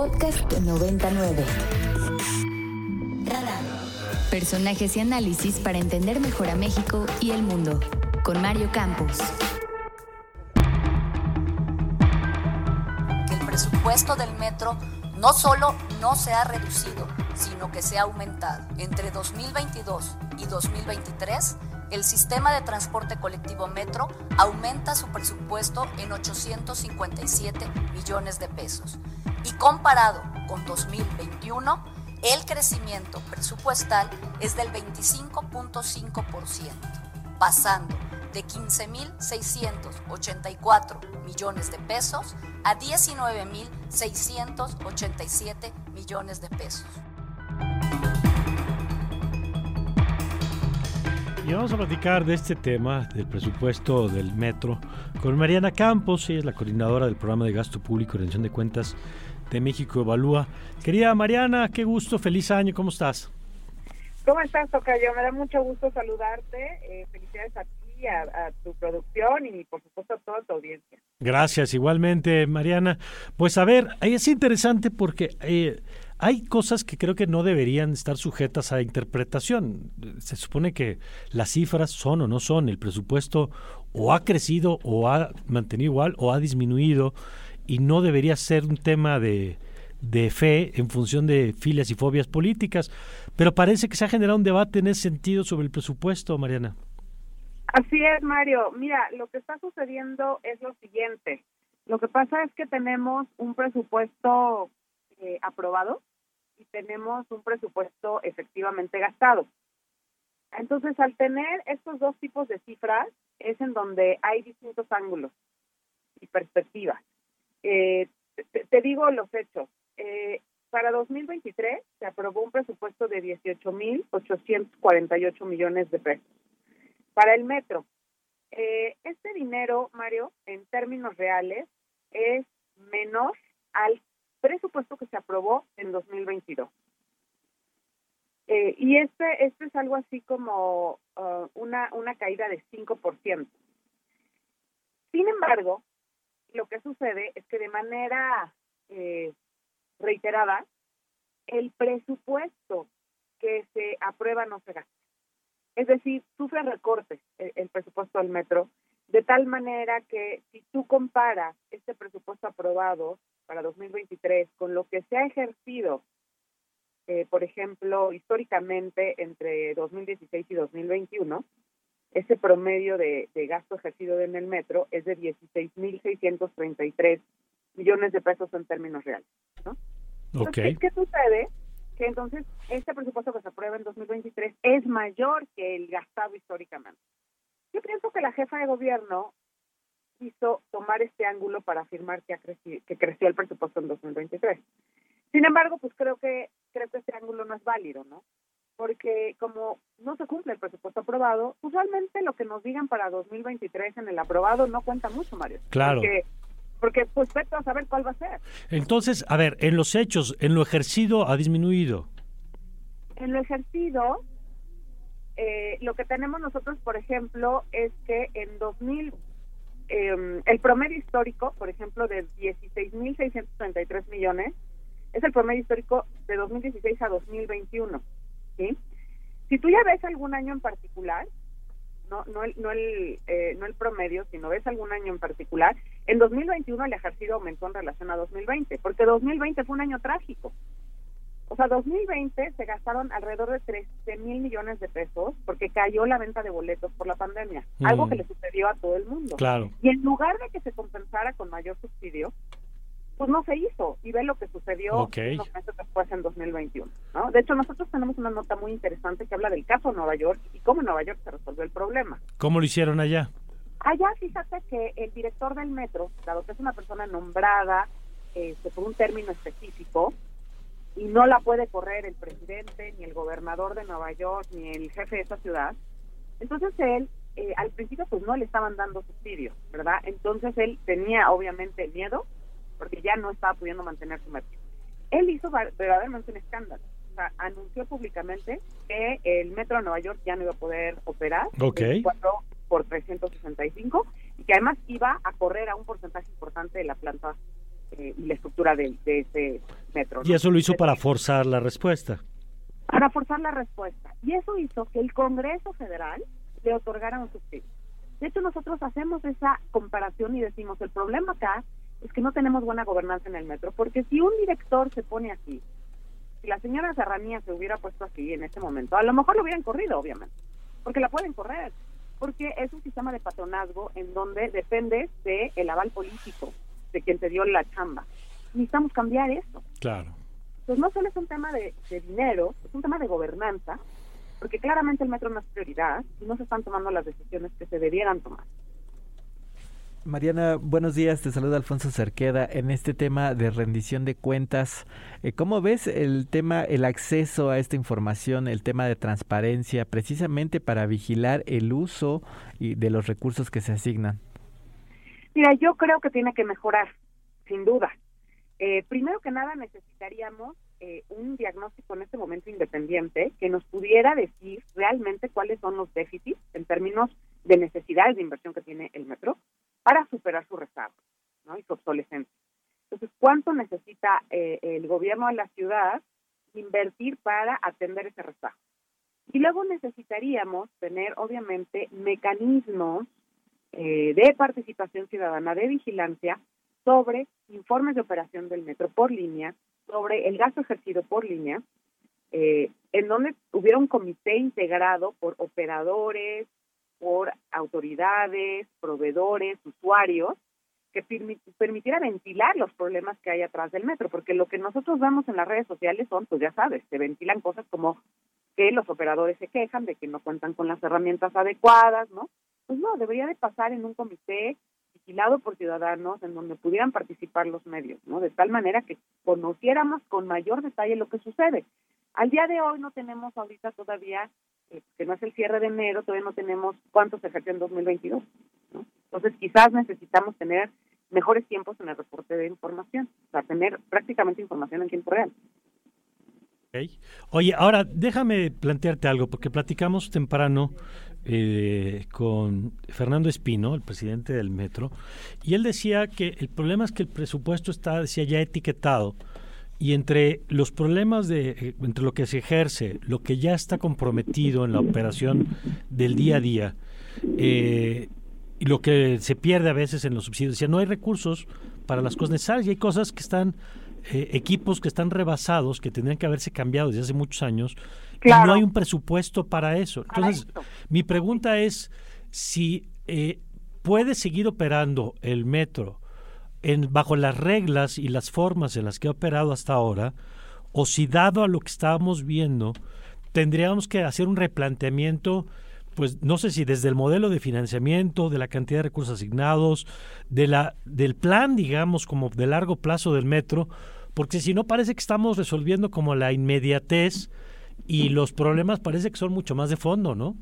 Podcast 99. Personajes y análisis para entender mejor a México y el mundo. Con Mario Campos. Que el presupuesto del metro no solo no se ha reducido, sino que se ha aumentado. Entre 2022 y 2023, el sistema de transporte colectivo Metro aumenta su presupuesto en 857 millones de pesos. Y comparado con 2021, el crecimiento presupuestal es del 25.5%, pasando de 15.684 millones de pesos a 19.687 millones de pesos. Y vamos a platicar de este tema, del presupuesto del metro, con Mariana Campos, ella es la coordinadora del programa de gasto público y rendición de cuentas de México Evalúa. Querida Mariana, qué gusto, feliz año, ¿cómo estás? ¿Cómo estás, Tocayo? Me da mucho gusto saludarte. Eh, felicidades a ti, a, tu producción y, por supuesto, a toda tu audiencia. Gracias, igualmente, Mariana. Pues a ver, es interesante porque eh, hay cosas que creo que no deberían estar sujetas a interpretación. Se supone que las cifras son o no son, el presupuesto o ha crecido o ha mantenido igual o ha disminuido y no debería ser un tema de, fe en función de filias y fobias políticas. Pero parece que se ha generado un debate en ese sentido sobre el presupuesto, Mariana. Así es, Mario. Mira, lo que está sucediendo es lo siguiente. Lo que pasa es que tenemos un presupuesto eh, aprobado y tenemos un presupuesto efectivamente gastado. Entonces, al tener estos dos tipos de cifras, es en donde hay distintos ángulos y perspectivas. Eh, te, digo los hechos. Eh, para 2023 se aprobó un presupuesto de 18.848 millones de pesos. Para el metro, eh, este dinero, Mario, en términos reales, es menor al presupuesto que se aprobó en 2022. Eh, y este, este es algo así como uh, una, una caída de 5%. Sin embargo, lo que sucede es que de manera eh, reiterada, el presupuesto que se aprueba no se gasta. Es decir, sufre recortes el, presupuesto del metro, de tal manera que si tú comparas este presupuesto aprobado para 2023 con lo que se ha ejercido, eh, por ejemplo, históricamente entre 2016 y 2021, ese promedio de, gasto ejercido en el metro es de 16.633 millones de pesos en términos reales. ¿no? Okay. ¿Qué sucede? Que entonces este presupuesto que se aprueba en 2023 es mayor que el gastado históricamente. Yo pienso que la jefa de gobierno quiso tomar este ángulo para afirmar que, ha crecido, que creció el presupuesto en 2023. Sin embargo, pues creo que creo que este ángulo no es válido, ¿no? porque como no se cumple el presupuesto aprobado, usualmente lo que nos digan para 2023 en el aprobado no cuenta mucho, Mario. Claro. Porque, porque pues a saber cuál va a ser. Entonces, a ver, en los hechos, en lo ejercido ha disminuido. En lo ejercido, eh, lo que tenemos nosotros, por ejemplo, es que en 2000, em, el promedio histórico, por ejemplo, de 16.633 millones, es el promedio histórico de 2016 a 2021. Si tú ya ves algún año en particular, no, no, el, no, el, eh, no el promedio, sino ves algún año en particular, en 2021 el ejercicio aumentó en relación a 2020, porque 2020 fue un año trágico. O sea, 2020 se gastaron alrededor de 13 mil millones de pesos porque cayó la venta de boletos por la pandemia, algo que mm. le sucedió a todo el mundo. Claro. Y en lugar de que se compensara con mayor subsidio, pues no se hizo y ve lo que sucedió unos meses después en 2021. ¿no? De hecho, nosotros tenemos una nota muy interesante que habla del caso Nueva York y cómo en Nueva York se resolvió el problema. ¿Cómo lo hicieron allá? Allá, fíjate que el director del metro, dado que es una persona nombrada este, por un término específico, y no la puede correr el presidente, ni el gobernador de Nueva York, ni el jefe de esa ciudad, entonces él, eh, al principio, pues no le estaban dando subsidios, ¿verdad? Entonces él tenía, obviamente, miedo porque ya no estaba pudiendo mantener su metro. Él hizo verdaderamente un escándalo. O sea, anunció públicamente que el metro de Nueva York ya no iba a poder operar okay. 4 por 365 y que además iba a correr a un porcentaje importante de la planta eh, y la estructura de, ese, metro. Y eso lo hizo para forzar la respuesta. Para forzar la respuesta. Y eso hizo que el Congreso Federal le otorgara un subsidio. De hecho, nosotros hacemos esa comparación y decimos, el problema acá es que no tenemos buena gobernanza en el metro, porque si un director se pone así, si la señora Serranía se hubiera puesto así en este momento, a lo mejor lo hubieran corrido, obviamente, porque la pueden correr, porque es un sistema de patronazgo en donde depende de el aval político de quien te dio la chamba. Necesitamos cambiar esto. Claro. Entonces no solo es un tema de, de dinero, es un tema de gobernanza, porque claramente el metro no es prioridad y no se están tomando las decisiones que se debieran tomar. Mariana, buenos días, te saluda Alfonso Cerqueda. En este tema de rendición de cuentas, eh, ¿cómo ves el tema, el acceso a esta información, el tema de transparencia, precisamente para vigilar el uso y de los recursos que se asignan? Mira, yo creo que tiene que mejorar, sin duda. Eh, primero que nada necesitaríamos eh, un diagnóstico en este momento independiente que nos pudiera decir realmente cuáles son los déficits en términos de necesidades de inversión que tiene el metro para superar su rezago y su obsolescencia. Entonces, ¿cuánto necesita eh, el gobierno de la ciudad invertir para atender ese rezago? Y luego necesitaríamos tener, obviamente, mecanismos eh, de participación ciudadana, de vigilancia sobre informes de operación del metro por línea, sobre el gasto ejercido por línea, eh, en donde hubiera un comité integrado por operadores, por autoridades, proveedores, usuarios, que permitiera ventilar los problemas que hay atrás del metro, porque lo que nosotros vemos en las redes sociales son, pues ya sabes, se ventilan cosas como que los operadores se quejan de que no cuentan con las herramientas adecuadas, ¿no? Pues no, debería de pasar en un comité vigilado por ciudadanos en donde pudieran participar los medios, ¿no? De tal manera que conociéramos con mayor detalle lo que sucede. Al día de hoy no tenemos ahorita todavía eh, que no es el cierre de enero, todavía no tenemos cuántos se ejerció en 2022. ¿no? Entonces, quizás necesitamos tener mejores tiempos en el reporte de información, o sea, tener prácticamente información en tiempo real. Oye, ahora déjame plantearte algo, porque platicamos temprano eh, con Fernando Espino, el presidente del Metro, y él decía que el problema es que el presupuesto está, decía, ya etiquetado y entre los problemas de eh, entre lo que se ejerce, lo que ya está comprometido en la operación del día a día eh, y lo que se pierde a veces en los subsidios, decía, no hay recursos para las cosas necesarias y hay cosas que están eh, equipos que están rebasados, que tendrían que haberse cambiado desde hace muchos años, y no hay un presupuesto para eso. Entonces, mi pregunta es si puede seguir operando el metro en, bajo las reglas y las formas en las que ha operado hasta ahora, o si dado a lo que estábamos viendo, tendríamos que hacer un replanteamiento, pues no sé si desde el modelo de financiamiento, de la cantidad de recursos asignados, de la, del plan, digamos, como de largo plazo del metro, porque si no parece que estamos resolviendo como la inmediatez y los problemas parece que son mucho más de fondo, ¿no?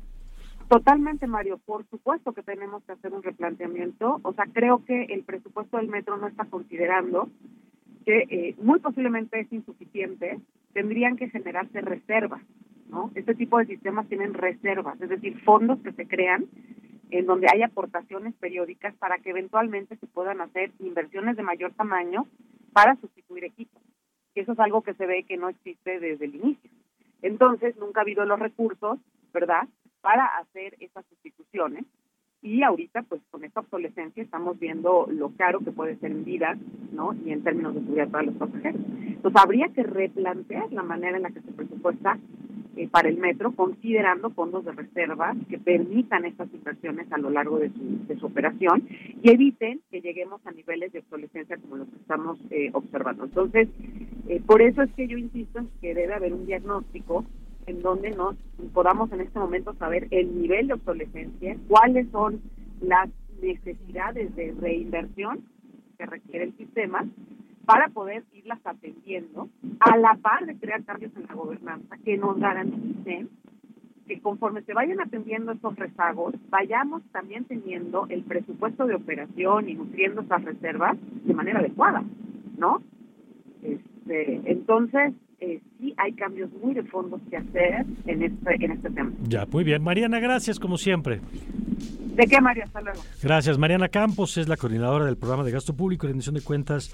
Totalmente, Mario. Por supuesto que tenemos que hacer un replanteamiento. O sea, creo que el presupuesto del metro no está considerando que eh, muy posiblemente es insuficiente. Tendrían que generarse reservas, ¿no? Este tipo de sistemas tienen reservas, es decir, fondos que se crean en donde hay aportaciones periódicas para que eventualmente se puedan hacer inversiones de mayor tamaño para sustituir equipos. Y eso es algo que se ve que no existe desde el inicio. Entonces, nunca ha habido los recursos, ¿verdad?, para hacer esas sustituciones. Y ahorita, pues con esta obsolescencia, estamos viendo lo caro que puede ser en vida, ¿no? Y en términos de seguridad para los pasajeros. Entonces, habría que replantear la manera en la que se presupuesta eh, para el metro, considerando fondos de reserva que permitan estas inversiones a lo largo de su, de su operación y eviten que lleguemos a niveles de obsolescencia como los que estamos eh, observando. Entonces, eh, por eso es que yo insisto en que debe haber un diagnóstico en donde nos podamos en este momento saber el nivel de obsolescencia, cuáles son las necesidades de reinversión que requiere el sistema para poder irlas atendiendo a la par de crear cambios en la gobernanza que nos garanticen que conforme se vayan atendiendo estos rezagos, vayamos también teniendo el presupuesto de operación y nutriendo esas reservas de manera adecuada, ¿no? Este, entonces, eh, sí hay cambios muy de fondo que hacer en este, en este tema. Ya, muy bien. Mariana, gracias como siempre. ¿De qué, María? Hasta luego. Gracias. Mariana Campos es la coordinadora del programa de gasto público y rendición de cuentas